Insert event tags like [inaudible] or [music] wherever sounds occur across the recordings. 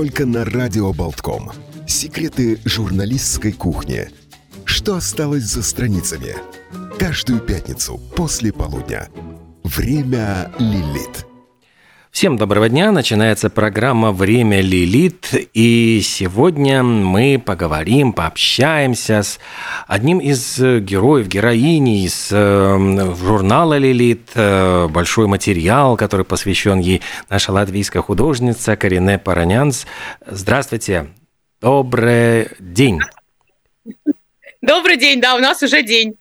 только на Радио Болтком. Секреты журналистской кухни. Что осталось за страницами? Каждую пятницу после полудня. Время Лилит. Всем доброго дня. Начинается программа «Время Лилит». И сегодня мы поговорим, пообщаемся с одним из героев, героиней из э, журнала «Лилит». Э, большой материал, который посвящен ей наша латвийская художница Карине Паранянс. Здравствуйте. Добрый день. Добрый день, да, у нас уже день.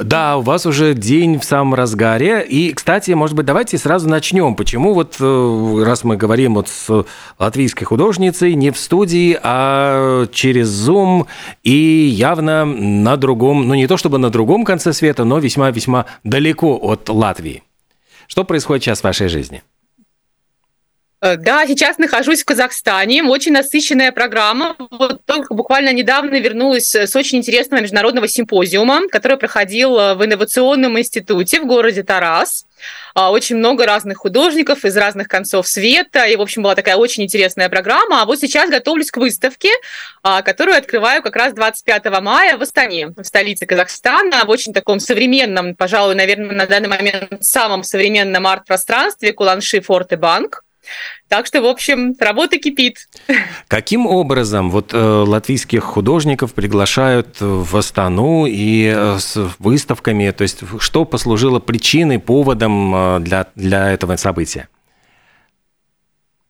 Да, у вас уже день в самом разгаре. И, кстати, может быть, давайте сразу начнем. Почему вот, э, раз мы говорим вот с латвийской художницей, не в студии, а через Zoom и явно на другом, ну не то чтобы на другом конце света, но весьма-весьма далеко от Латвии. Что происходит сейчас в вашей жизни? Э, да, сейчас нахожусь в Казахстане. Очень насыщенная программа. Вот только буквально недавно вернулась с очень интересного международного симпозиума, который проходил э, в инновационном институте в городе Тарас. А, очень много разных художников из разных концов света. И, в общем, была такая очень интересная программа. А вот сейчас готовлюсь к выставке, а, которую открываю как раз 25 мая в Астане, в столице Казахстана, в очень таком современном, пожалуй, наверное, на данный момент самом современном арт-пространстве Куланши Форте Банк. Так что, в общем, работа кипит. Каким образом вот э, латвийских художников приглашают в Астану и э, с выставками? То есть, что послужило причиной, поводом э, для, для этого события?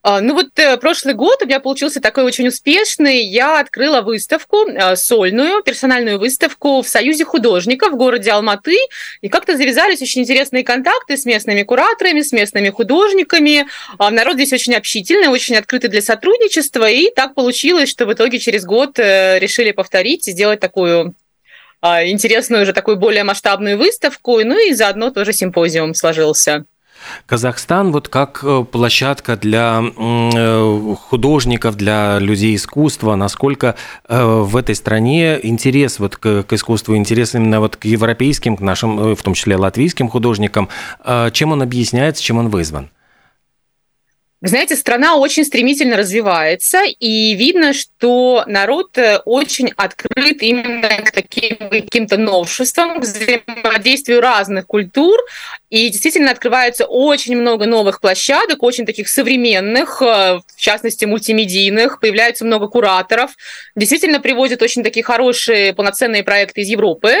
А, ну вот э, прошлый год у меня получился такой очень успешный. Я открыла выставку э, сольную, персональную выставку в Союзе художников в городе Алматы. И как-то завязались очень интересные контакты с местными кураторами, с местными художниками. А, народ здесь очень общительный, очень открытый для сотрудничества. И так получилось, что в итоге через год э, решили повторить и сделать такую а, интересную, уже такую более масштабную выставку. Ну и заодно тоже симпозиум сложился. Казахстан вот как э, площадка для э, художников, для людей искусства, насколько э, в этой стране интерес вот к, искусству, интерес именно вот к европейским, к нашим, в том числе латвийским художникам, чем он объясняется, чем он вызван? Знаете, страна очень стремительно развивается, и видно, что народ э, очень открыт именно к таким каким-то новшествам, к взаимодействию разных культур, и действительно открывается очень много новых площадок, очень таких современных, э, в частности, мультимедийных, появляется много кураторов, действительно привозят очень такие хорошие полноценные проекты из Европы,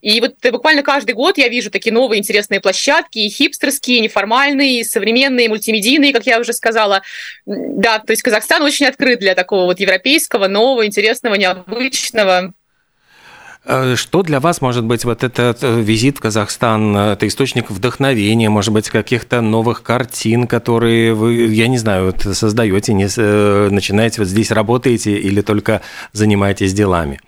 и вот буквально каждый год я вижу такие новые интересные площадки, и хипстерские, и неформальные, и современные, и мультимедийные, как я уже сказала, сказала. Да, то есть Казахстан очень открыт для такого вот европейского, нового, интересного, необычного. Э, что для вас может быть вот этот э, визит в Казахстан? Это источник вдохновения, может быть, каких-то новых картин, которые вы, я не знаю, создаете, не, э, начинаете вот здесь работаете или только занимаетесь делами?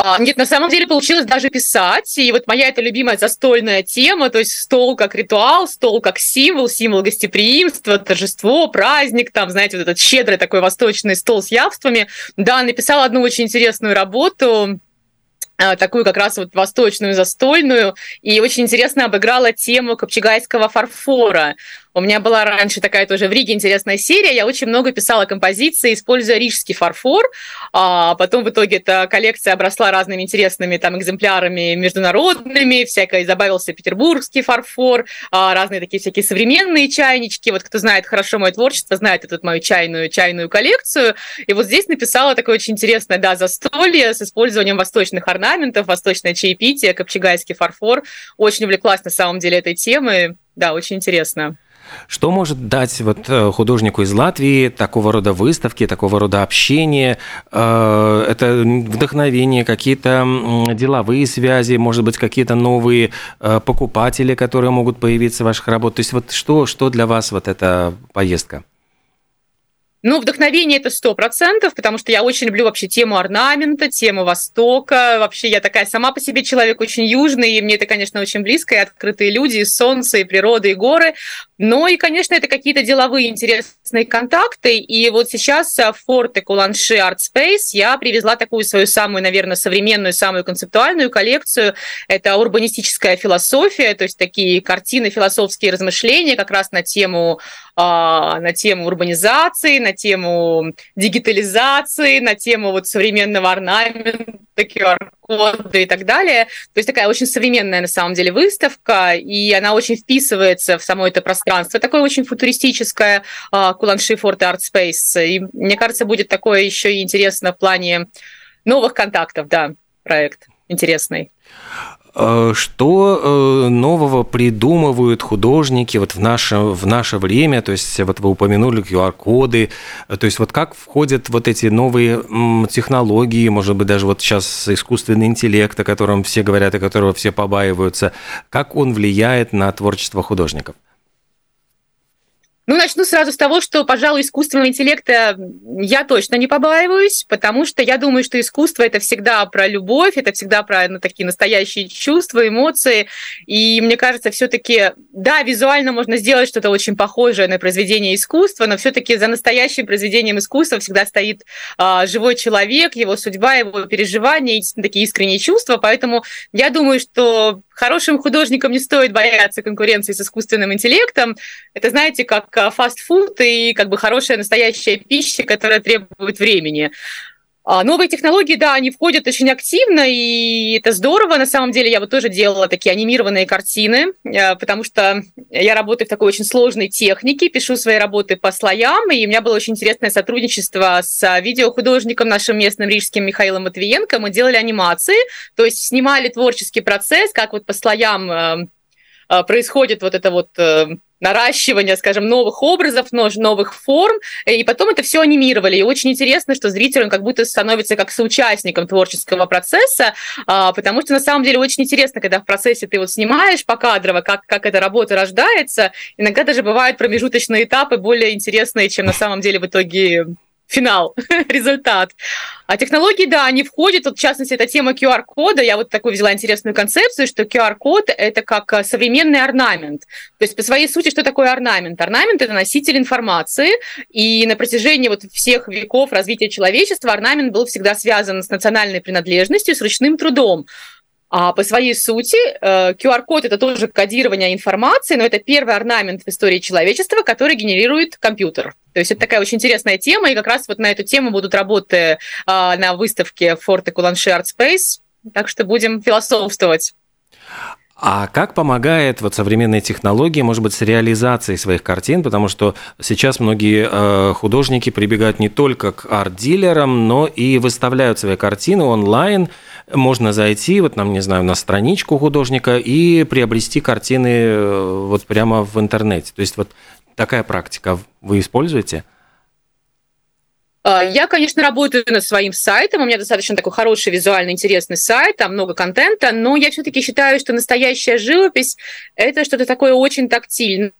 А, нет, на самом деле получилось даже писать. И вот моя это любимая застольная тема, то есть стол как ритуал, стол как символ, символ гостеприимства, торжество, праздник, там, знаете, вот этот щедрый такой восточный стол с явствами. Да, написала одну очень интересную работу, а, такую как раз вот восточную застольную, и очень интересно обыграла тему копчегайского фарфора. У меня была раньше такая тоже в Риге интересная серия. Я очень много писала композиции, используя рижский фарфор. А потом в итоге эта коллекция обросла разными интересными там экземплярами международными. Всякое добавился петербургский фарфор, а, разные такие всякие современные чайнички. Вот кто знает хорошо мое творчество, знает эту мою чайную, чайную коллекцию. И вот здесь написала такое очень интересное, да, застолье с использованием восточных орнаментов, восточное чаепитие, копчегайский фарфор. Очень увлеклась на самом деле этой темой. Да, очень интересно. Что может дать вот э, художнику из Латвии такого рода выставки, такого рода общение? Э, это вдохновение, какие-то деловые связи, может быть, какие-то новые э, покупатели, которые могут появиться в ваших работах. То есть вот что, что для вас вот эта поездка? Ну, вдохновение это сто процентов, потому что я очень люблю вообще тему орнамента, тему Востока. Вообще я такая сама по себе человек очень южный, и мне это, конечно, очень близко, и открытые люди, и солнце, и природа, и горы. Но и, конечно, это какие-то деловые интересные контакты. И вот сейчас в Форте Куланши Art Space я привезла такую свою самую, наверное, современную, самую концептуальную коллекцию. Это урбанистическая философия, то есть такие картины, философские размышления как раз на тему на тему урбанизации, на тему дигитализации, на тему вот современного орнамента, QR-коды и так далее. То есть такая очень современная на самом деле выставка, и она очень вписывается в само это пространство. Такое очень футуристическое Куланши Форт Арт Спейс. И мне кажется, будет такое еще и интересно в плане новых контактов, да, проект интересный. Э, что э, нового придумывают художники вот в наше, в наше время? То есть вот вы упомянули QR-коды. То есть вот как входят вот эти новые технологии, может быть, даже вот сейчас искусственный интеллект, о котором все говорят, о которого все побаиваются. Как он влияет на творчество художников? Ну, начну сразу с того, что, пожалуй, искусственного интеллекта я точно не побаиваюсь, потому что я думаю, что искусство это всегда про любовь, это всегда про ну, такие настоящие чувства, эмоции. И мне кажется, все-таки, да, визуально можно сделать что-то очень похожее на произведение искусства, но все-таки за настоящим произведением искусства всегда стоит а, живой человек, его судьба, его переживания, такие искренние чувства. Поэтому я думаю, что хорошим художникам не стоит бояться конкуренции с искусственным интеллектом. Это, знаете, как а, фастфуд и как бы хорошая настоящая пища, которая требует времени. А, новые технологии, да, они входят очень активно, и это здорово. На самом деле я вот тоже делала такие анимированные картины, э, потому что я работаю в такой очень сложной технике, пишу свои работы по слоям, и у меня было очень интересное сотрудничество с видеохудожником нашим местным рижским Михаилом Матвиенко. Мы делали анимации, то есть снимали творческий процесс, как вот по слоям э, э, происходит вот это вот наращивания, скажем, новых образов, новых форм, и потом это все анимировали. И очень интересно, что зритель он как будто становится как соучастником творческого процесса, а, потому что на самом деле очень интересно, когда в процессе ты вот снимаешь покадрово, как, как эта работа рождается. Иногда даже бывают промежуточные этапы более интересные, чем на самом деле в итоге финал, [laughs] результат. А технологии, да, они входят, вот, в частности, эта тема QR-кода, я вот такую взяла интересную концепцию, что QR-код – это как э, современный орнамент. То есть по своей сути, что такое орнамент? Орнамент – это носитель информации, и на протяжении вот всех веков развития человечества орнамент был всегда связан с национальной принадлежностью, с ручным трудом. А по своей сути QR-код э, это тоже кодирование информации, но это первый орнамент в истории человечества, который генерирует компьютер. То есть это такая очень интересная тема, и как раз вот на эту тему будут работы а, на выставке Форте Куланши Art Space, так что будем философствовать. А как помогает вот современные технологии, может быть, с реализацией своих картин? Потому что сейчас многие э, художники прибегают не только к арт-дилерам, но и выставляют свои картины онлайн. Можно зайти, вот нам, не знаю, на страничку художника и приобрести картины э, вот прямо в интернете. То есть вот такая практика вы используете? А, я, конечно, работаю над своим сайтом. У меня достаточно такой хороший, визуально интересный сайт, там много контента, но я все-таки считаю, что настоящая живопись – это что-то такое очень тактильное.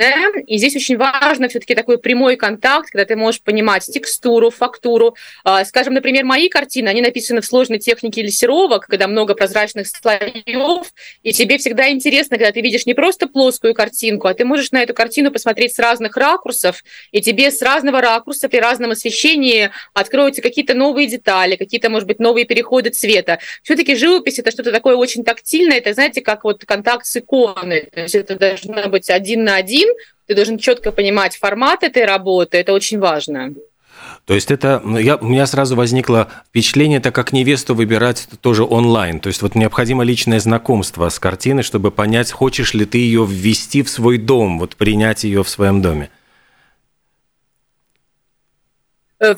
И здесь очень важно все-таки такой прямой контакт, когда ты можешь понимать текстуру, фактуру. А, скажем, например, мои картины, они написаны в сложной технике лессировок, когда много прозрачных слоев, и тебе всегда интересно, когда ты видишь не просто плоскую картинку, а ты можешь на эту картину посмотреть с разных ракурсов, и тебе с разного ракурса при разном освещении откроются какие-то новые детали, какие-то, может быть, новые переходы цвета. Все-таки живопись это что-то такое очень тактильное, это, знаете, как вот контакт с иконой. То есть это должно быть один на один, ты должен четко понимать формат этой работы, это очень важно. То есть это, ну, я, у меня сразу возникло впечатление, это как невесту выбирать тоже онлайн. То есть вот необходимо личное знакомство с картиной, чтобы понять, хочешь ли ты ее ввести в свой дом, вот принять ее в своем доме. Э,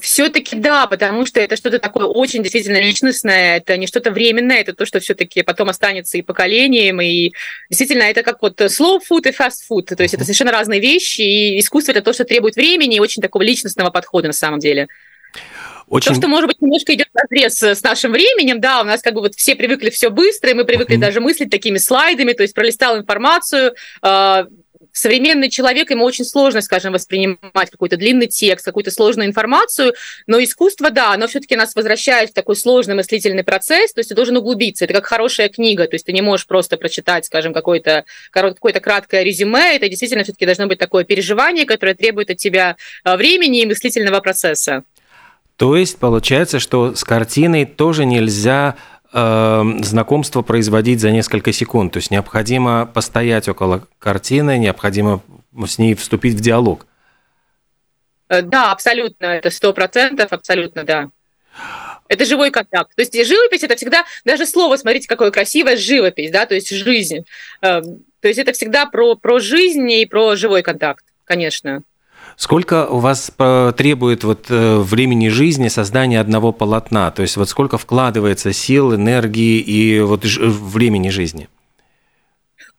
все-таки да, потому что это что-то такое очень действительно личностное, это не что-то временное, это то, что все-таки потом останется и поколением, и действительно это как вот slow food и fast food, то есть это совершенно разные вещи, и искусство это то, что требует времени и очень такого личностного подхода на самом деле. Очень... То, что, может быть, немножко идет разрез с нашим временем, да, у нас как бы вот все привыкли все быстро, и мы привыкли uh-huh. даже мыслить такими слайдами, то есть пролистал информацию, а, современный человек, ему очень сложно, скажем, воспринимать какой-то длинный текст, какую-то сложную информацию, но искусство, да, оно все-таки нас возвращает в такой сложный мыслительный процесс, то есть ты должен углубиться. Это как хорошая книга, то есть ты не можешь просто прочитать, скажем, какое-то какое краткое резюме, это действительно все-таки должно быть такое переживание, которое требует от тебя а, времени и мыслительного процесса. То есть получается, что с картиной тоже нельзя знакомство производить за несколько секунд. То есть необходимо постоять около картины, необходимо с ней вступить в диалог. Да, абсолютно, это сто процентов, абсолютно, да. Это живой контакт. То есть живопись это всегда, даже слово, смотрите, какое красивое, живопись, да, то есть жизнь. Эм, то есть это всегда про, про жизнь и про живой контакт, конечно. Сколько у вас требует вот э, времени жизни создания одного полотна? То есть вот сколько вкладывается сил, энергии и вот времени жизни?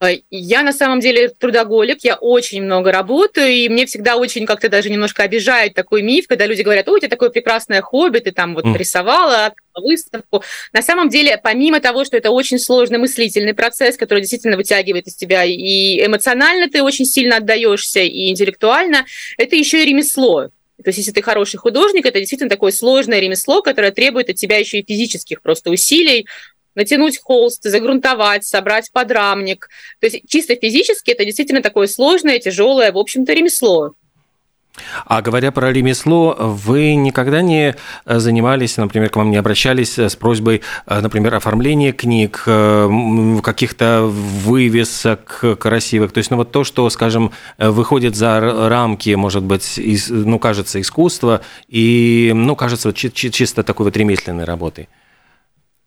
Э, я на самом деле трудоголик, я очень много работаю, и мне всегда очень как-то даже немножко обижает такой миф, когда люди говорят, ой, у тебя такое прекрасное хобби, ты там вот mm. рисовала, выставку. На самом деле, помимо того, что это очень сложный мыслительный процесс, который действительно вытягивает из тебя, и эмоционально ты очень сильно отдаешься, и интеллектуально, это еще и ремесло. То есть, если ты хороший художник, это действительно такое сложное ремесло, которое требует от тебя еще и физических просто усилий, натянуть холст, загрунтовать, собрать подрамник. То есть чисто физически это действительно такое сложное, тяжелое, в общем-то, ремесло. А говоря про ремесло, вы никогда не занимались, например, к вам не обращались с просьбой, например, оформления книг, каких-то вывесок красивых, то есть, ну вот то, что, скажем, выходит за рамки, может быть, из, ну, кажется, искусства и, ну, кажется, чисто такой вот ремесленной работой?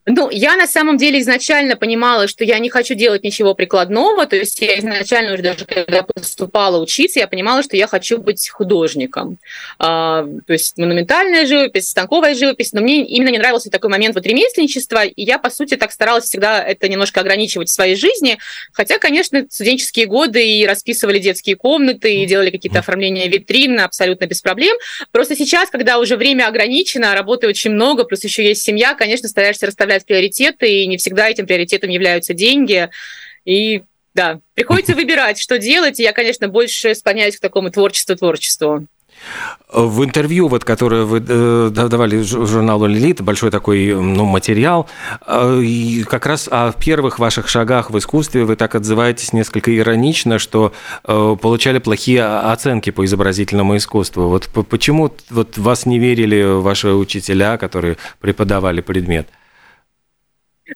Ну, я на самом деле изначально понимала, что я не хочу делать ничего прикладного, то есть я изначально уже даже когда поступала учиться, я понимала, что я хочу быть художником. А, то есть монументальная живопись, станковая живопись, но мне именно не нравился такой момент вот ремесленничества, и я, по сути, так старалась всегда это немножко ограничивать в своей жизни, хотя, конечно, студенческие годы и расписывали детские комнаты, и делали какие-то оформления витрин абсолютно без проблем. Просто сейчас, когда уже время ограничено, работы очень много, плюс еще есть семья, конечно, стараешься расставлять расставлять приоритеты, и не всегда этим приоритетом являются деньги. И да, приходится [laughs] выбирать, что делать. И я, конечно, больше склоняюсь к такому творчеству-творчеству. В интервью, вот, которое вы э, давали журналу «Лилит», большой такой ну, материал, э, и как раз о первых ваших шагах в искусстве вы так отзываетесь несколько иронично, что э, получали плохие оценки по изобразительному искусству. Вот почему вот вас не верили ваши учителя, которые преподавали предмет? –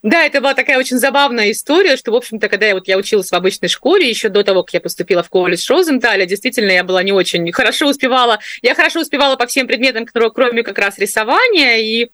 да, это была такая очень забавная история, что, в общем-то, когда я, вот, я училась в обычной школе, еще до того, как я поступила в колледж Розенталя, действительно, я была не очень хорошо успевала. Я хорошо успевала по всем предметам, кроме как раз рисования, и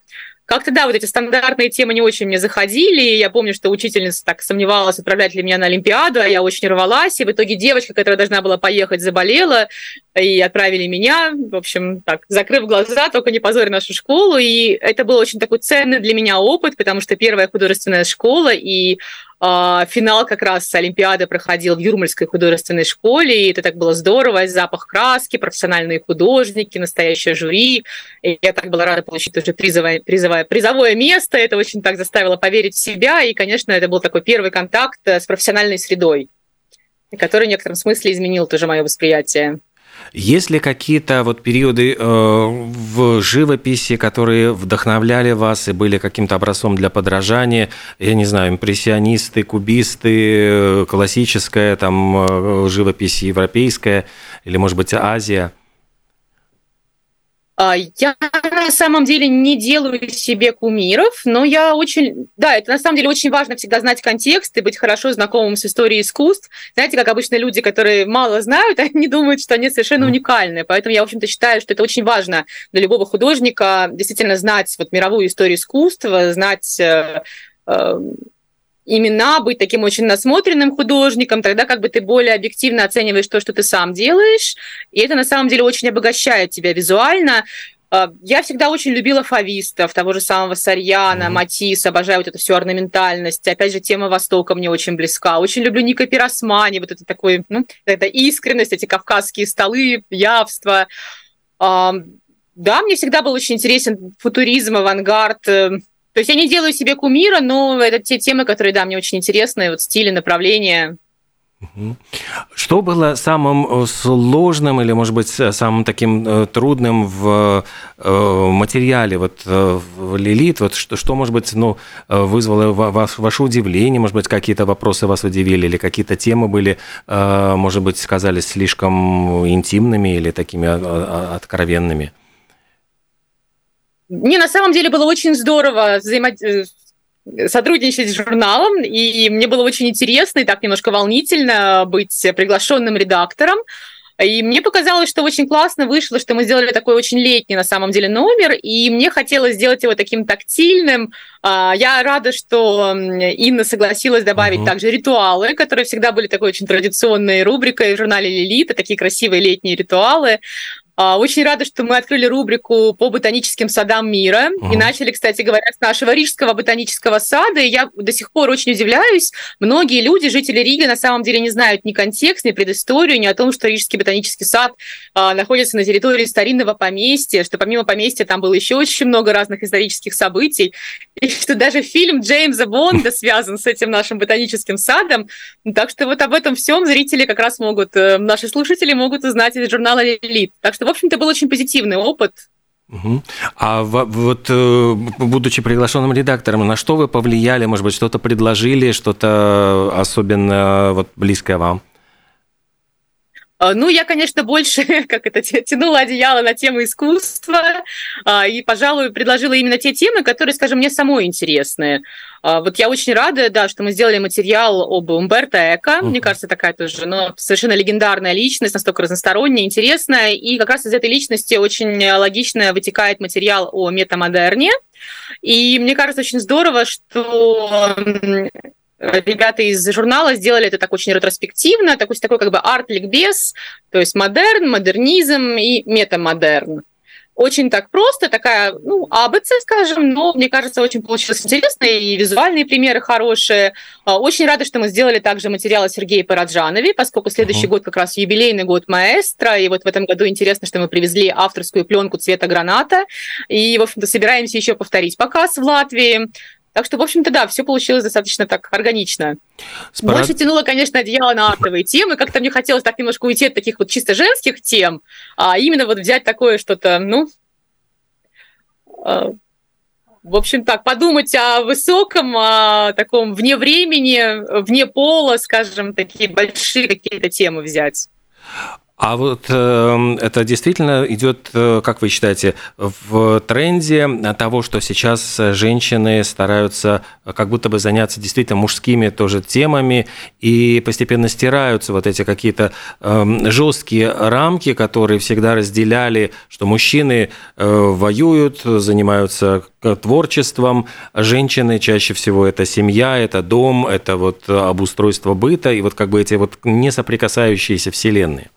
как-то, да, вот эти стандартные темы не очень мне заходили. Я помню, что учительница так сомневалась, отправлять ли меня на Олимпиаду, а я очень рвалась. И в итоге девочка, которая должна была поехать, заболела, и отправили меня. В общем, так, закрыв глаза, только не позорь нашу школу. И это был очень такой ценный для меня опыт, потому что первая художественная школа, и финал как раз Олимпиады проходил в Юрмальской художественной школе, и это так было здорово, запах краски, профессиональные художники, настоящее жюри. И я так была рада получить тоже призовое, призовое, призовое место, это очень так заставило поверить в себя, и, конечно, это был такой первый контакт э, с профессиональной средой, который в некотором смысле изменил тоже мое восприятие. Есть ли какие-то вот периоды э, в живописи, которые вдохновляли вас и были каким-то образцом для подражания? Я не знаю, импрессионисты, кубисты, классическая там э, живопись европейская или, может быть, Азия – я на самом деле не делаю себе кумиров, но я очень... Да, это на самом деле очень важно всегда знать контекст и быть хорошо знакомым с историей искусств. Знаете, как обычно люди, которые мало знают, [laughs] они думают, что они совершенно уникальны. Поэтому я, в общем-то, считаю, что это очень важно для любого художника действительно знать вот мировую историю искусства, знать э, э, имена, быть таким очень насмотренным художником, тогда как бы ты более объективно оцениваешь то, что ты сам делаешь, и это на самом деле очень обогащает тебя визуально. А, я всегда очень любила фавистов, того же самого Сарьяна, mm-hmm. Матисса, обожаю вот эту всю орнаментальность. Опять же, тема Востока мне очень близка. Очень люблю Ника Пиросмани, вот это такой, ну, это искренность, эти кавказские столы, явство. Да, мне всегда был очень интересен футуризм, авангард, э, то есть я не делаю себе кумира, но это те темы, которые, да, мне очень интересны, вот стили, направления. Что было самым э, сложным или, может быть, самым таким э, трудным в э, материале вот в Лилит? Вот что, что может быть, ну, вызвало вас, ваше удивление, может быть, какие-то вопросы вас удивили или какие-то темы были, может быть, сказались слишком интимными или такими откровенными? Мне на самом деле было очень здорово взаимо... Э, сотрудничать с журналом, и мне было очень интересно и так немножко волнительно быть приглашенным редактором. И мне показалось, что очень классно вышло, что мы сделали такой очень летний на самом деле номер, и мне хотелось сделать его таким тактильным. А, я рада, что Инна согласилась добавить uh-huh. также ритуалы, которые всегда были такой очень традиционной рубрикой в журнале «Лилит», такие красивые летние ритуалы. А, очень рада, что мы открыли рубрику по ботаническим садам мира угу. и начали, кстати говоря, с нашего Рижского ботанического сада. И я до сих пор очень удивляюсь. Многие люди, жители Риги, на самом деле не знают ни контекст, ни предысторию, ни о том, что Рижский ботанический сад а, находится на территории старинного поместья, что помимо поместья там было еще очень много разных исторических событий, и что даже фильм Джеймса Бонда связан с этим нашим ботаническим садом. Так что вот об этом всем зрители как раз могут, э, наши слушатели могут узнать из журнала «Элит». Так что в общем-то, был очень позитивный опыт. Угу. А вот э, будучи приглашенным редактором, на что вы повлияли? Может быть, что-то предложили, что-то особенно вот близкое вам? А, ну, я, конечно, больше, [laughs] как это, тянула одеяло на тему искусства а, и, пожалуй, предложила именно те темы, которые, скажем, мне самой интересны. А, вот я очень рада, да, что мы сделали материал об Умберто Эко. Мне кажется, такая тоже ну, совершенно легендарная личность, настолько разносторонняя, интересная. И как раз из этой личности очень логично вытекает материал о метамодерне. И мне кажется, очень здорово, что ребята из журнала сделали это так очень ретроспективно, такой, такой как бы арт-ликбез, то есть модерн, модернизм и метамодерн очень так просто, такая, ну, АБЦ, скажем, но, мне кажется, очень получилось интересно, и визуальные примеры хорошие. А, очень рада, что мы сделали также материал о Сергее Параджанове, поскольку следующий uh-huh. год как раз юбилейный год маэстро, и вот в этом году интересно, что мы привезли авторскую пленку цвета граната, и, в общем-то, собираемся еще повторить показ в Латвии. Так что, в общем-то, да, все получилось достаточно так органично. Спора... Больше тянуло, конечно, одеяло на артовые темы. Как-то мне хотелось так немножко уйти от таких вот чисто женских тем, а именно вот взять такое что-то, ну, а, в общем так, подумать о высоком, о таком вне времени, вне пола, скажем, такие большие какие-то темы взять. А вот э, это действительно идет, э, как вы считаете, в тренде того, что сейчас женщины стараются как будто бы заняться действительно мужскими тоже темами и постепенно стираются вот эти какие-то э, жесткие рамки, которые всегда разделяли, что мужчины э, воюют, занимаются творчеством, женщины чаще всего это семья, это дом, это вот обустройство быта и вот как бы эти вот несоприкасающиеся вселенные.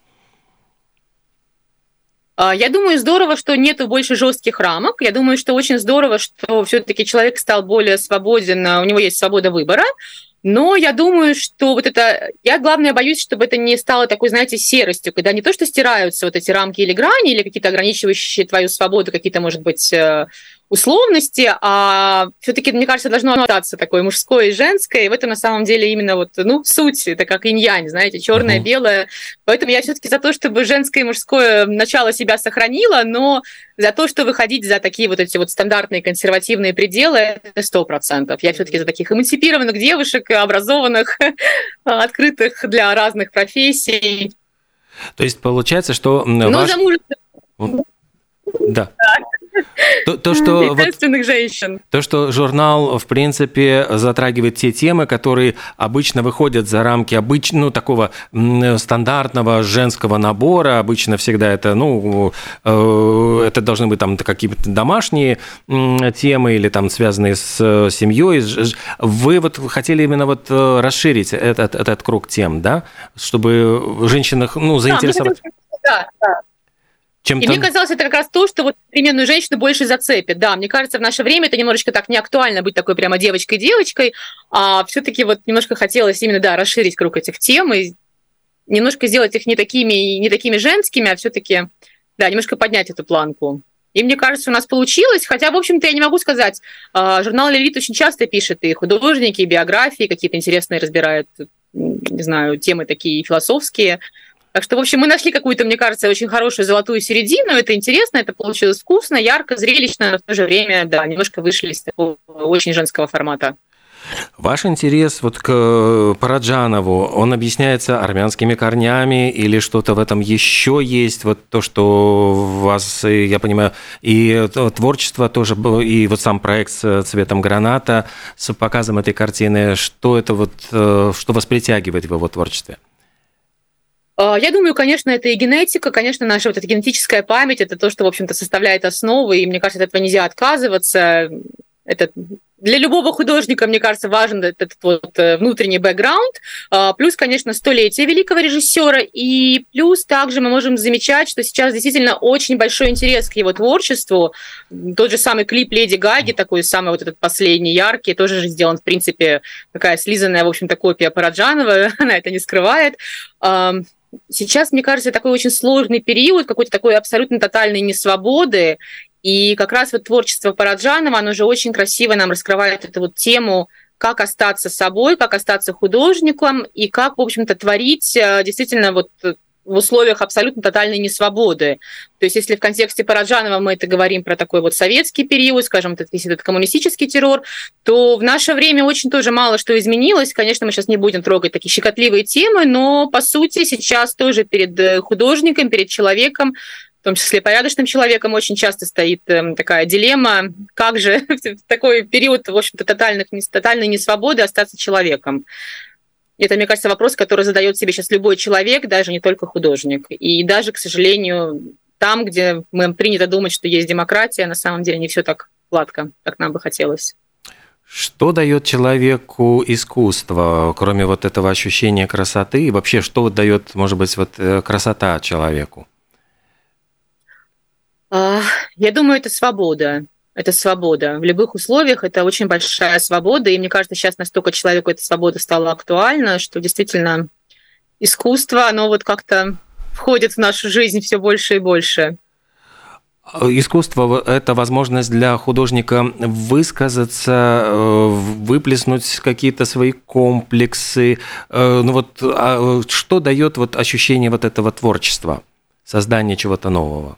А, я думаю, здорово, что нету больше жестких рамок. Я думаю, что очень здорово, что все-таки человек стал более свободен, а, у него есть свобода выбора. Но я думаю, что вот это... Я, главное, боюсь, чтобы это не стало такой, знаете, серостью, когда не то, что стираются вот эти рамки или грани, или какие-то ограничивающие твою свободу, какие-то, может быть, э, условности, а все-таки, мне кажется, должно остаться такое мужское и женское, и в этом на самом деле именно вот, ну, суть, это как инь-янь, знаете, черное, uh-huh. белое. Поэтому я все-таки за то, чтобы женское и мужское начало себя сохранило, но за то, что выходить за такие вот эти вот стандартные консервативные пределы, это сто процентов. Я все-таки за таких эмансипированных девушек, образованных, [laughs] открытых для разных профессий. То есть получается, что... Ну, ваш... замужество. Да. То, то, что вот, женщин. То, что журнал, в принципе, затрагивает те темы, которые обычно выходят за рамки обыч... ну, такого стандартного женского набора. Обычно всегда это, ну, э, это должны быть там какие-то домашние темы или там связанные с э, семьей. Вы вот хотели именно вот э, расширить этот, этот круг тем, да, чтобы женщинах, ну, заинтересовать. Да, да, чем и мне казалось, это как раз то, что вот современную женщину больше зацепит. Да, мне кажется, в наше время это немножечко так не актуально быть такой прямо девочкой-девочкой, а все-таки вот немножко хотелось именно, да, расширить круг этих тем и немножко сделать их не такими, не такими женскими, а все-таки, да, немножко поднять эту планку. И мне кажется, у нас получилось, хотя, в общем-то, я не могу сказать, а, журнал «Лилит» очень часто пишет и художники, и биографии какие-то интересные разбирают, не знаю, темы такие философские, так что, в общем, мы нашли какую-то, мне кажется, очень хорошую золотую середину. Это интересно, это получилось вкусно, ярко, зрелищно, но в то же время, да, немножко вышли из такого очень женского формата. Ваш интерес вот к Параджанову, он объясняется армянскими корнями или что-то в этом еще есть? Вот то, что у вас, я понимаю, и творчество тоже было, и вот сам проект с цветом граната, с показом этой картины, что это вот, э, что вас притягивает в его творчестве? А, я думаю, конечно, это и генетика, конечно, наша вот эта генетическая память, это то, что, в общем-то, составляет основу, и мне кажется, от этого нельзя отказываться. Это для любого художника, мне кажется, важен этот вот э, внутренний бэкграунд. А, плюс, конечно, столетие великого режиссера. И плюс также мы можем замечать, что сейчас действительно очень большой интерес к его творчеству. Тот же самый клип Леди Гаги, такой самый вот этот последний, яркий, тоже же сделан, в принципе, такая слизанная, в общем-то, копия Параджанова. [laughs] Она это не скрывает. Сейчас, мне кажется, такой очень сложный период, какой-то такой абсолютно тотальной несвободы, и как раз вот творчество Параджанова, оно же очень красиво нам раскрывает эту вот тему, как остаться собой, как остаться художником и как, в общем-то, творить э, действительно вот в условиях абсолютно тотальной несвободы. То есть если в контексте Параджанова мы это говорим про такой вот советский период, скажем, этот, весь этот коммунистический террор, то в наше время очень тоже мало что изменилось. Конечно, мы сейчас не будем трогать такие щекотливые темы, но по сути сейчас тоже перед э, художником, перед человеком в том числе порядочным человеком, очень часто стоит эм, такая дилемма, как же [laughs] в такой период, в общем-то, тотальных, тотальной несвободы остаться человеком. Это, мне кажется, вопрос, который задает себе сейчас любой человек, даже не только художник. И даже, к сожалению, там, где мы принято думать, что есть демократия, на самом деле не все так гладко, как нам бы хотелось. Что дает человеку искусство, кроме вот этого ощущения красоты? И вообще, что дает, может быть, вот э, красота человеку? А, я думаю, это свобода. Это свобода. В любых условиях это очень большая свобода. И мне кажется, сейчас настолько человеку эта свобода стала актуальна, что действительно искусство, оно вот как-то входит в нашу жизнь все больше и больше. Искусство – это возможность для художника высказаться, э, выплеснуть какие-то свои комплексы. Э, ну вот, а что дает вот ощущение вот этого творчества, создания чего-то нового?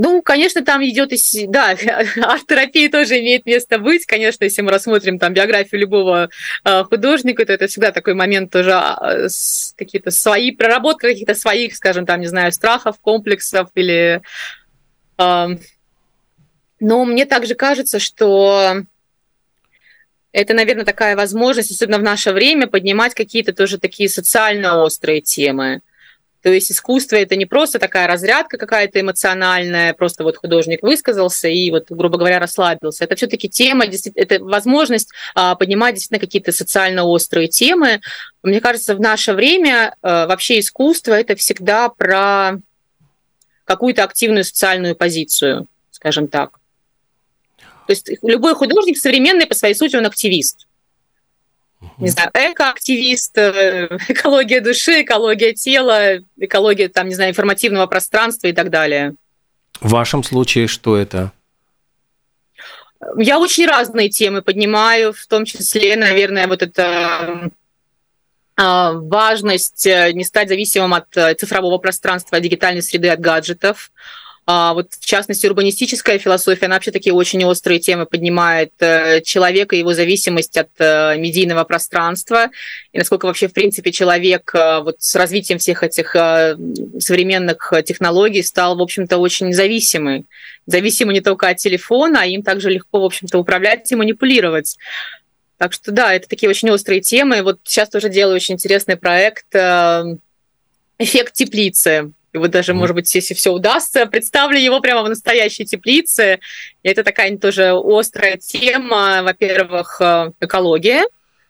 Ну, конечно, там идет, и да, [laughs] арт-терапия тоже имеет место быть. Конечно, если мы рассмотрим там биографию любого э, художника, то это всегда такой момент тоже э, какие-то свои, проработка каких-то своих, скажем, там, не знаю, страхов, комплексов или... Но мне также кажется, что это, наверное, такая возможность, особенно в наше время, поднимать какие-то тоже такие социально острые темы. То есть искусство это не просто такая разрядка какая-то эмоциональная, просто вот художник высказался и вот, грубо говоря, расслабился. Это все-таки тема, это возможность а, поднимать действительно какие-то социально острые темы. Мне кажется, в наше время а, вообще искусство это всегда про какую-то активную социальную позицию, скажем так. То есть любой художник современный по своей сути он активист не знаю, экоактивист, э, [laughs] экология души, экология тела, экология, там, не знаю, информативного пространства и так далее. В вашем случае что это? Я очень разные темы поднимаю, в том числе, наверное, вот это а, важность э, не стать зависимым от э, цифрового пространства, дигитальной среды, от гаджетов, а, вот в частности, урбанистическая философия, она вообще такие очень острые темы поднимает э, человека, его зависимость от э, медийного пространства, и насколько вообще, в принципе, человек э, вот с развитием всех этих современных технологий стал, в общем-то, очень зависимый. Зависимый не только от телефона, а им также легко, в общем-то, управлять и манипулировать. Так что да, это такие очень острые темы. Вот сейчас тоже делаю очень интересный проект «Эффект теплицы». И вот даже, может быть, если все удастся, представлю его прямо в настоящей теплице. И это такая тоже острая тема. Во-первых, э, экология.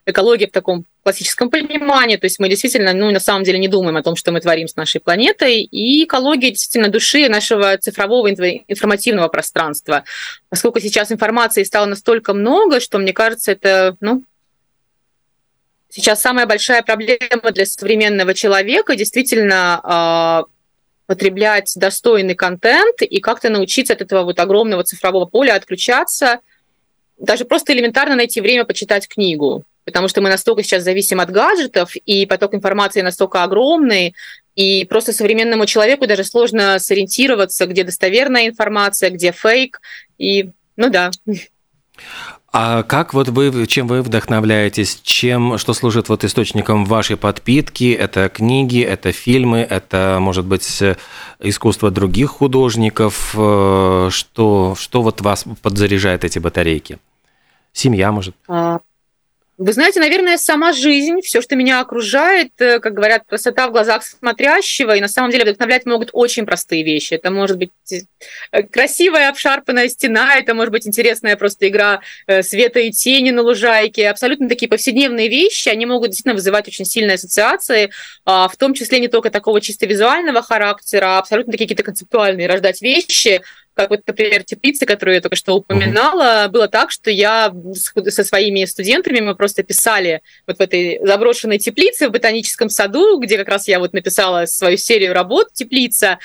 Экология в таком классическом понимании, то есть мы действительно, ну, на самом деле не думаем о том, что мы творим с нашей планетой, и экология действительно души нашего цифрового информативного пространства. Поскольку сейчас информации стало настолько много, что, мне кажется, это, ну, сейчас самая большая проблема для современного человека действительно а, потреблять достойный контент и как-то научиться от этого вот огромного цифрового поля отключаться, даже просто элементарно найти время почитать книгу, потому что мы настолько сейчас зависим от гаджетов, и поток информации настолько огромный, и просто современному человеку даже сложно сориентироваться, где достоверная информация, где фейк, и ну да. А как вот вы, чем вы вдохновляетесь, чем, что служит вот источником вашей подпитки? Это книги, это фильмы, это, может быть, искусство других художников? Э, что, что вот вас подзаряжает эти батарейки? Семья, может? А, Вы знаете, наверное, сама жизнь, все, что меня окружает, э, как говорят, красота в глазах смотрящего, и на самом деле вдохновлять могут очень простые вещи. Это может быть э, красивая обшарпанная стена, это может быть интересная просто игра э, света и тени на лужайке. Абсолютно такие повседневные вещи, они могут действительно вызывать очень сильные ассоциации, а, в том числе не только такого чисто визуального характера, а абсолютно такие какие-то концептуальные рождать вещи, как вот, например, теплицы, которую я только что упоминала, uh-huh. было так, что я со своими студентами мы просто писали вот в этой заброшенной теплице в ботаническом саду, где как раз я вот написала свою серию работ «Теплица»,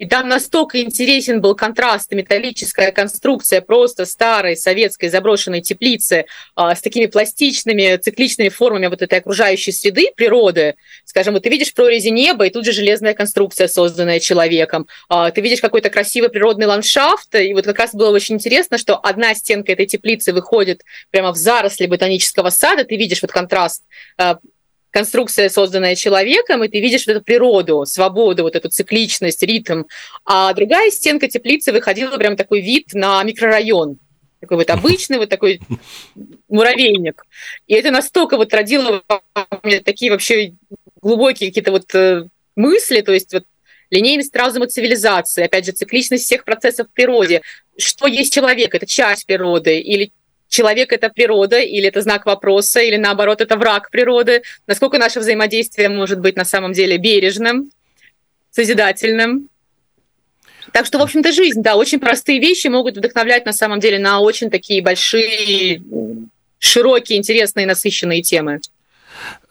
и там настолько интересен был контраст, металлическая конструкция просто старой советской заброшенной теплицы а, с такими пластичными, цикличными формами вот этой окружающей среды, природы. Скажем, вот ты видишь прорези неба, и тут же железная конструкция, созданная человеком. А, ты видишь какой-то красивый природный ландшафт, и вот как раз было очень интересно, что одна стенка этой теплицы выходит прямо в заросли ботанического сада, ты видишь вот контраст а, конструкция, созданная человеком, и ты видишь вот эту природу, свободу, вот эту цикличность, ритм. А другая стенка теплицы выходила прям такой вид на микрорайон. Такой вот обычный, вот такой муравейник. И это настолько вот родило такие вообще глубокие какие-то вот э, мысли, то есть вот линейность разума цивилизации, опять же, цикличность всех процессов в природе. Что есть человек? Это часть природы или человек это природа, или это знак вопроса, или наоборот, это враг природы, насколько наше взаимодействие может быть на самом деле бережным, созидательным. Так что, в общем-то, жизнь, да, очень простые вещи могут вдохновлять на самом деле на очень такие большие, широкие, интересные, насыщенные темы.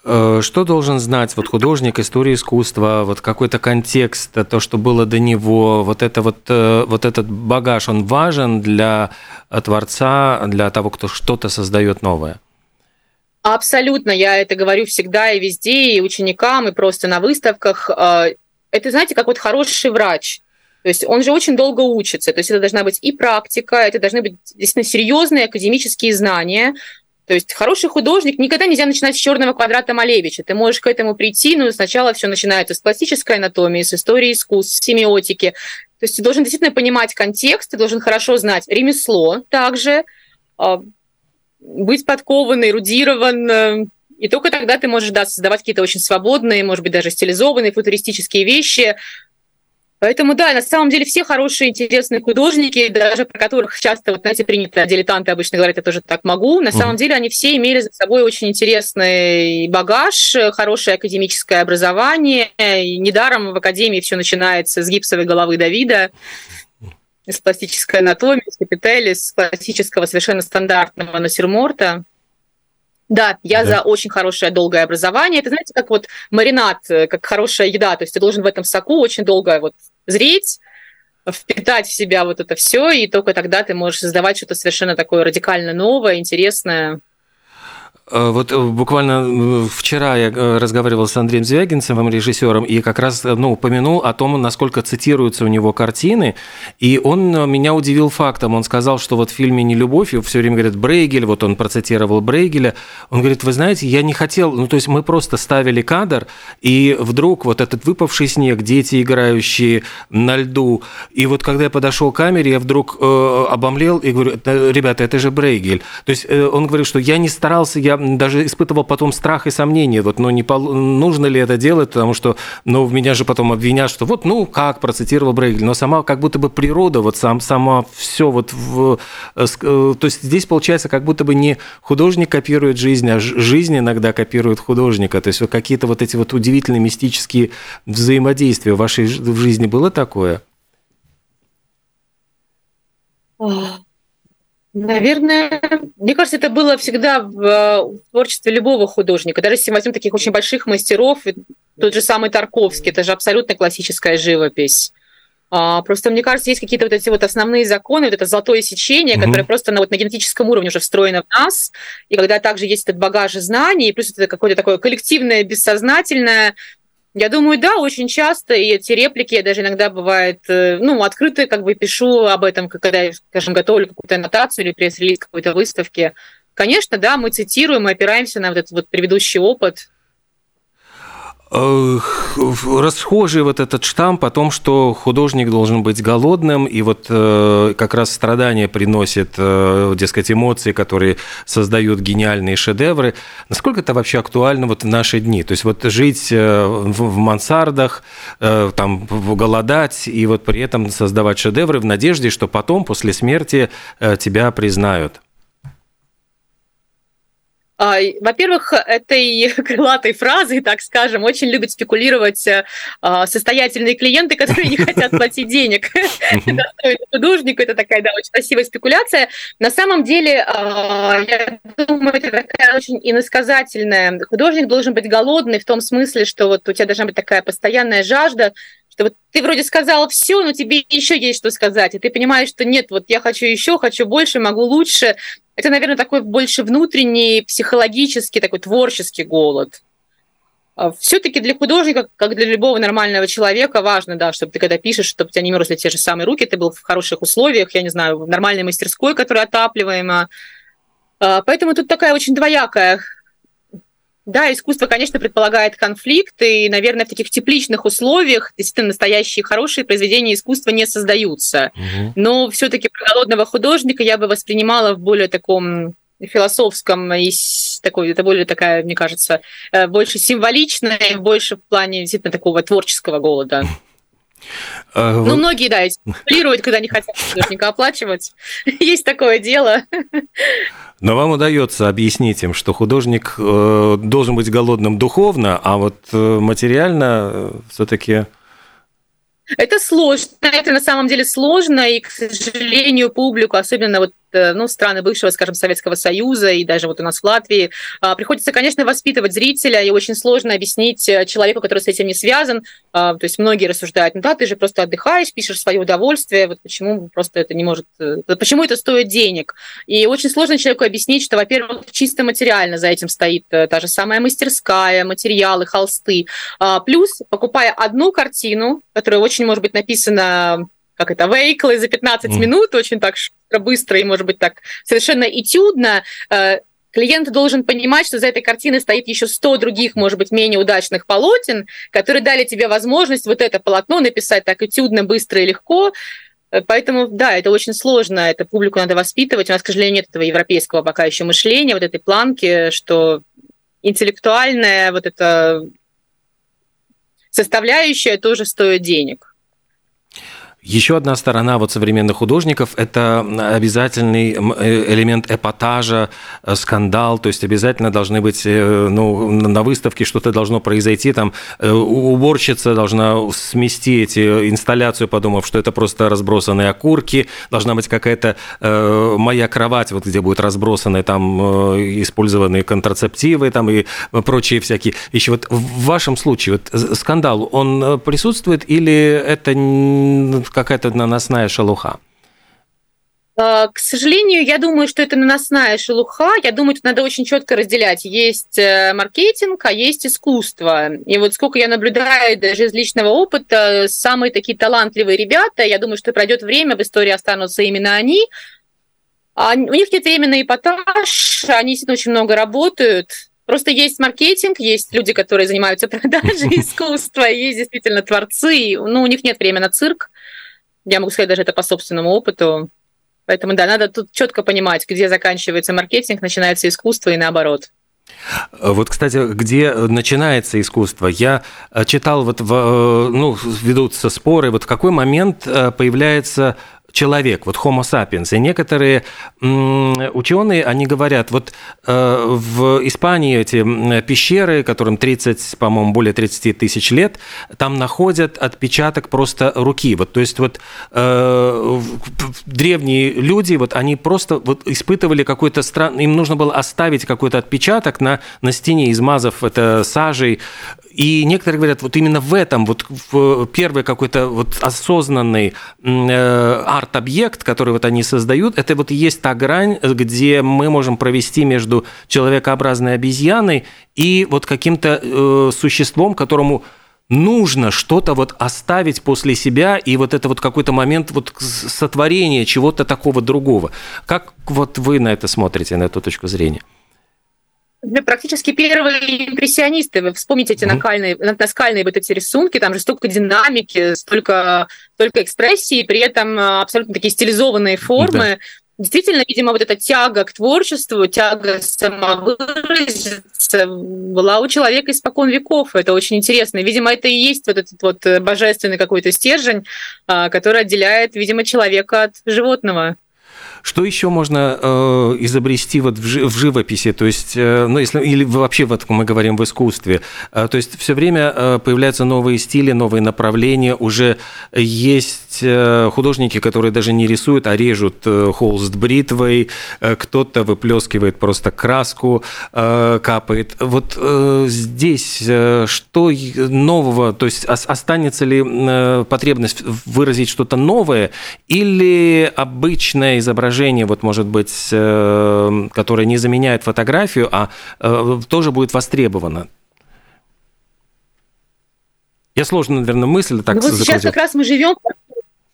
Э, что должен знать вот художник истории искусства, вот какой-то контекст, то, что было до него, вот это вот, э, вот этот багаж, он важен для творца, для того, кто что-то создает новое? Абсолютно, я это говорю всегда и везде, и ученикам, и просто на выставках. Э, это, знаете, как вот хороший врач. То есть он же очень долго учится. То есть это должна быть и практика, это должны быть действительно серьезные академические знания, то есть хороший художник никогда нельзя начинать с черного квадрата Малевича. Ты можешь к этому прийти, но сначала все начинается с классической анатомии, с истории искусств, с семиотики. То есть ты должен действительно понимать контекст, ты должен хорошо знать ремесло также, а, быть подкован, эрудирован, э, и только тогда ты можешь да, создавать какие-то очень свободные, может быть, даже стилизованные футуристические вещи, Поэтому, да, на самом деле все хорошие, интересные художники, даже про которых часто, вот, знаете, принято, дилетанты обычно говорят, я тоже так могу, на mm самом деле они все имели за собой очень интересный багаж, хорошее академическое образование. И недаром в академии все начинается с гипсовой головы Давида, с пластической анатомии, с капители, с классического совершенно стандартного насюрморта. Да, я да. за очень хорошее долгое образование. Это, знаете, как вот маринад, э, как хорошая еда. То есть ты должен в этом соку очень долго вот зреть, впитать в себя вот это все, и только тогда ты можешь создавать что-то совершенно такое радикально новое, интересное. Э, вот э, буквально э, вчера я разговаривал с Андреем Звягинцевым, режиссером, и как раз ну, упомянул о том, насколько цитируются у него картины, и он меня удивил фактом. Он сказал, что вот в фильме «Не любовь» все время говорят Брейгель, вот он процитировал Брейгеля. Он говорит, вы знаете, я не хотел, ну то есть мы просто ставили кадр, и вдруг вот этот выпавший снег, дети, играющие на льду, и вот когда я подошел к камере, я вдруг э, обомлел и говорю, ребята, это же Брейгель. То есть э, он говорит, что я не старался, я даже испытывал потом страх и сомнения, вот, ну, не пол... нужно ли это делать, потому что, ну, меня же потом обвинят, что вот, ну, как процитировал Брейгель, но сама как будто бы природа, вот сам, сама все вот, в... Э, э, то есть здесь получается как будто бы не художник копирует жизнь, а жизнь иногда копирует художника, то есть вот какие-то вот эти вот удивительные мистические взаимодействия в вашей в жизни было такое? Наверное, мне кажется, это было всегда в, э, в творчестве любого художника. Даже если возьмем таких очень больших мастеров, тот же самый Тарковский, это же абсолютно классическая живопись. А, просто, мне кажется, есть какие-то вот эти вот основные законы, вот это золотое сечение, mm-hmm. которое просто на, вот, на генетическом уровне уже встроено в нас. И когда также есть этот багаж знаний, и плюс это какое-то такое коллективное, бессознательное, я думаю, да, очень часто, и эти реплики я даже иногда бывает, э, ну, открыто как бы пишу об этом, когда скажем, готовлю какую-то аннотацию или пресс-релиз какой-то выставки. Конечно, да, мы цитируем, мы опираемся на вот этот вот предыдущий опыт, расхожий вот этот штамп о том, что художник должен быть голодным, и вот э, как раз страдания приносит, э, дескать, эмоции, которые создают гениальные шедевры. Насколько это вообще актуально вот в наши дни? То есть вот жить э, в, в мансардах, э, там голодать, и вот при этом создавать шедевры в надежде, что потом, после смерти, э, тебя признают. Во-первых, этой [laughs] крылатой фразой, так скажем, очень любят спекулировать э, а, состоятельные клиенты, которые не хотят платить денег. [laughs] Художнику это такая, да, очень красивая спекуляция. На самом деле, а, я думаю, это такая очень иносказательная. Художник должен быть голодный в том смысле, что вот у тебя должна быть такая постоянная жажда, что вот ты вроде сказала все, но тебе еще есть что сказать, и ты понимаешь, что нет, вот я хочу еще, хочу больше, могу лучше. Это, наверное, такой больше внутренний, психологический, такой творческий голод. А Все-таки для художника, как для любого нормального человека, важно, да, чтобы ты когда пишешь, чтобы у тебя не мерзли те же самые руки, ты был в хороших условиях, я не знаю, в нормальной мастерской, которая отапливаема. Поэтому тут такая очень двоякая да, искусство, конечно, предполагает конфликт, и, наверное, в таких тепличных условиях действительно настоящие хорошие произведения искусства не создаются. Угу. Но все-таки голодного художника я бы воспринимала в более таком философском и такой, это более такая, мне кажется, э, больше символичная, больше в плане действительно такого творческого голода. А, ну, многие, да, спекулируют, [laughs] когда не хотят художника оплачивать. [laughs] Есть такое дело. Но вам удается объяснить им, что художник э, должен быть голодным духовно, а вот э, материально э, все-таки это сложно, это на самом деле сложно, и, к сожалению, публику, особенно вот ну, страны бывшего, скажем, Советского Союза и даже вот у нас в Латвии. А, приходится, конечно, воспитывать зрителя, и очень сложно объяснить э, человеку, который с этим не связан. А, то есть многие рассуждают, ну да, ты же просто отдыхаешь, пишешь свое удовольствие, вот почему просто это не может... Э, почему это стоит денег? И очень сложно человеку объяснить, что, во-первых, чисто материально за этим стоит та же самая мастерская, материалы, холсты. А, плюс, покупая одну картину, которая очень может быть написана как это, вейклы за 15 mm. минут, очень так быстро и, может быть, так совершенно этюдно, э, клиент должен понимать, что за этой картиной стоит еще 100 других, может быть, менее удачных полотен, которые дали тебе возможность вот это полотно написать так этюдно, быстро и легко. Э, поэтому, да, это очень сложно, это публику надо воспитывать. У нас, к сожалению, нет этого европейского пока еще мышления, вот этой планки, что интеллектуальная вот эта составляющая тоже стоит денег. Еще одна сторона вот современных художников – это обязательный э, элемент эпатажа, э, скандал, то есть обязательно должны быть, э, ну, на выставке что-то должно произойти, там уборщица должна смести эти инсталляцию, подумав, что это просто разбросанные окурки, должна быть какая-то э, моя кровать, вот где будут разбросаны там э, использованные контрацептивы там и прочие всякие еще Вот в вашем случае вот скандал, он присутствует или это какая-то наносная шелуха? А, к сожалению, я думаю, что это наносная шелуха. Я думаю, тут надо очень четко разделять. Есть э, маркетинг, а есть искусство. И вот сколько я наблюдаю даже из личного опыта, самые такие талантливые ребята, я думаю, что пройдет время, в истории останутся именно они. А у них нет времени на эпатаж, они действительно очень много работают. Просто есть маркетинг, есть люди, которые занимаются [laughs] продажей [laughs] искусства, есть действительно творцы. Ну, у них нет времени на цирк. Я могу сказать даже это по собственному опыту. Поэтому, да, надо тут четко понимать, где заканчивается маркетинг, начинается искусство и наоборот. Вот, кстати, где начинается искусство? Я э, читал, вот, в, э, ну, ведутся споры, вот в какой момент э, появляется человек, вот Homo sapiens. И некоторые ученые, они говорят, вот э, в Испании эти пещеры, которым 30, по-моему, более 30 тысяч лет, там находят отпечаток просто руки. Вот, то есть вот э, древние люди, вот они просто вот испытывали какой-то странный, им нужно было оставить какой-то отпечаток на, на стене, измазав это сажей, и некоторые говорят, вот именно в этом, вот в первый какой-то вот осознанный э, арт-объект, который вот они создают, это вот есть та грань, где мы можем провести между человекообразной обезьяной и вот каким-то э, существом, которому нужно что-то вот оставить после себя, и вот это вот какой-то момент вот сотворения чего-то такого другого. Как вот вы на это смотрите, на эту точку зрения? Практически первые импрессионисты. Вы вспомните эти mm-hmm. накальные, наскальные вот эти рисунки, там же столько динамики, столько, столько экспрессии, при этом абсолютно такие стилизованные формы. Mm-hmm действительно, видимо, вот эта тяга к творчеству, тяга самовыразиться была у человека испокон веков. Это очень интересно. Видимо, это и есть вот этот вот божественный какой-то стержень, а, который отделяет, видимо, человека от животного. Что еще можно э, изобрести вот в, жи- в живописи, то есть, э, ну, если или вообще вот мы говорим в искусстве, э, то есть все время э, появляются новые стили, новые направления, уже есть э, художники, которые даже не рисуют, а режут э, холст бритвой, э, кто-то выплескивает просто краску, э, капает. Вот э, здесь э, что нового, то есть останется ли э, потребность выразить что-то новое или обычное изображение изображение, вот, может быть, э, которое не заменяет фотографию, а э, тоже будет востребовано? Я сложно, наверное, мысль так ну, вот сейчас как раз мы живем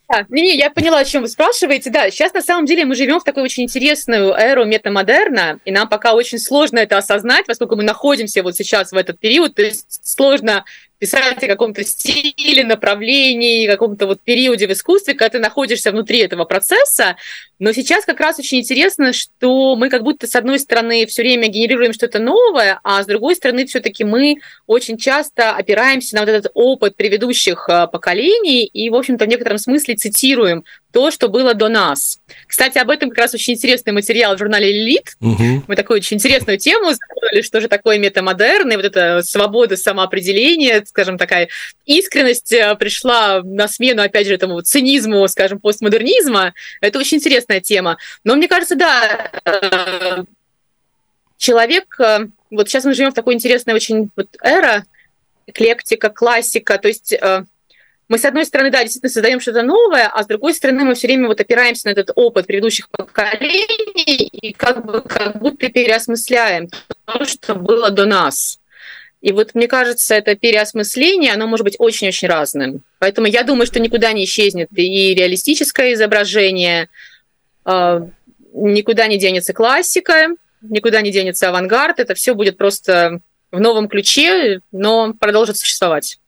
да, не, не, я поняла, о чем вы спрашиваете. Да, сейчас на самом деле мы живем в такую очень интересную эру метамодерна, и нам пока очень сложно это осознать, поскольку мы находимся вот сейчас в этот период, то есть сложно писать о каком-то стиле, направлении, каком-то вот периоде в искусстве, когда ты находишься внутри этого процесса. Но сейчас как раз очень интересно, что мы как будто с одной стороны все время генерируем что-то новое, а с другой стороны все-таки мы очень часто опираемся на вот этот опыт предыдущих а, поколений и, в общем-то, в некотором смысле цитируем то, что было до нас. Кстати, об этом как раз очень интересный материал в журнале «Лилит». Угу. Мы такую очень интересную тему сделали, что же такое метамодерн, и вот эта свобода самоопределения, скажем, такая искренность э, пришла на смену, опять же, этому цинизму, скажем, постмодернизма. Это очень интересная тема. Но мне кажется, да, э, человек... Э, вот сейчас мы живем в такой интересной очень вот эра, эклектика, классика, то есть мы, с одной стороны, да, действительно создаем что-то новое, а с другой стороны, мы все время вот опираемся на этот опыт предыдущих поколений и как бы как будто переосмысляем то, что было до нас. И вот мне кажется, это переосмысление, оно может быть очень-очень разным. Поэтому я думаю, что никуда не исчезнет и реалистическое изображение, а, никуда не денется классика, никуда не денется авангард. Это все будет просто в новом ключе, но продолжит существовать.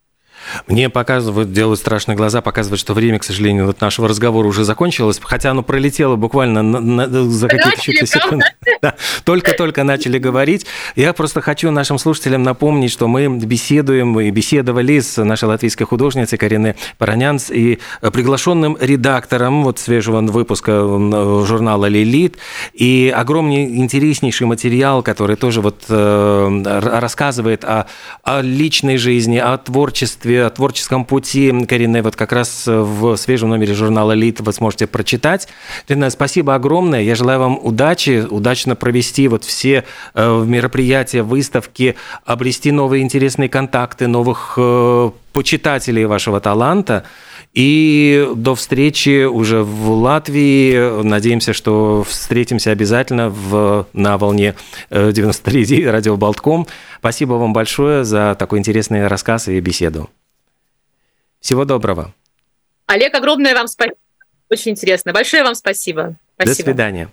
Мне показывают, делают страшные глаза, показывают, что время, к сожалению, вот нашего разговора уже закончилось, хотя оно пролетело буквально на, на, за какие-то чуть секунды. [laughs] Да, только-только начали говорить. Я просто хочу нашим слушателям напомнить, что мы беседуем и беседовали с нашей латвийской художницей Кариной Паранянс и приглашенным редактором вот свежего выпуска журнала «Лилит». И огромный интереснейший материал, который тоже вот э, рассказывает о, о личной жизни, о творчестве, о творческом пути Карины вот как раз в свежем номере журнала «Элит» вы сможете прочитать. Карина, спасибо огромное. Я желаю вам удачи, удачно провести вот все э, мероприятия, выставки, обрести новые интересные контакты, новых э, почитателей вашего таланта. И до встречи уже в Латвии. Надеемся, что встретимся обязательно в, на волне 93 э, [laughs] радио Болтком. Спасибо вам большое за такой интересный рассказ и беседу. Всего доброго. Олег, огромное вам спасибо. Очень интересно. Большое вам спасибо. спасибо. До свидания.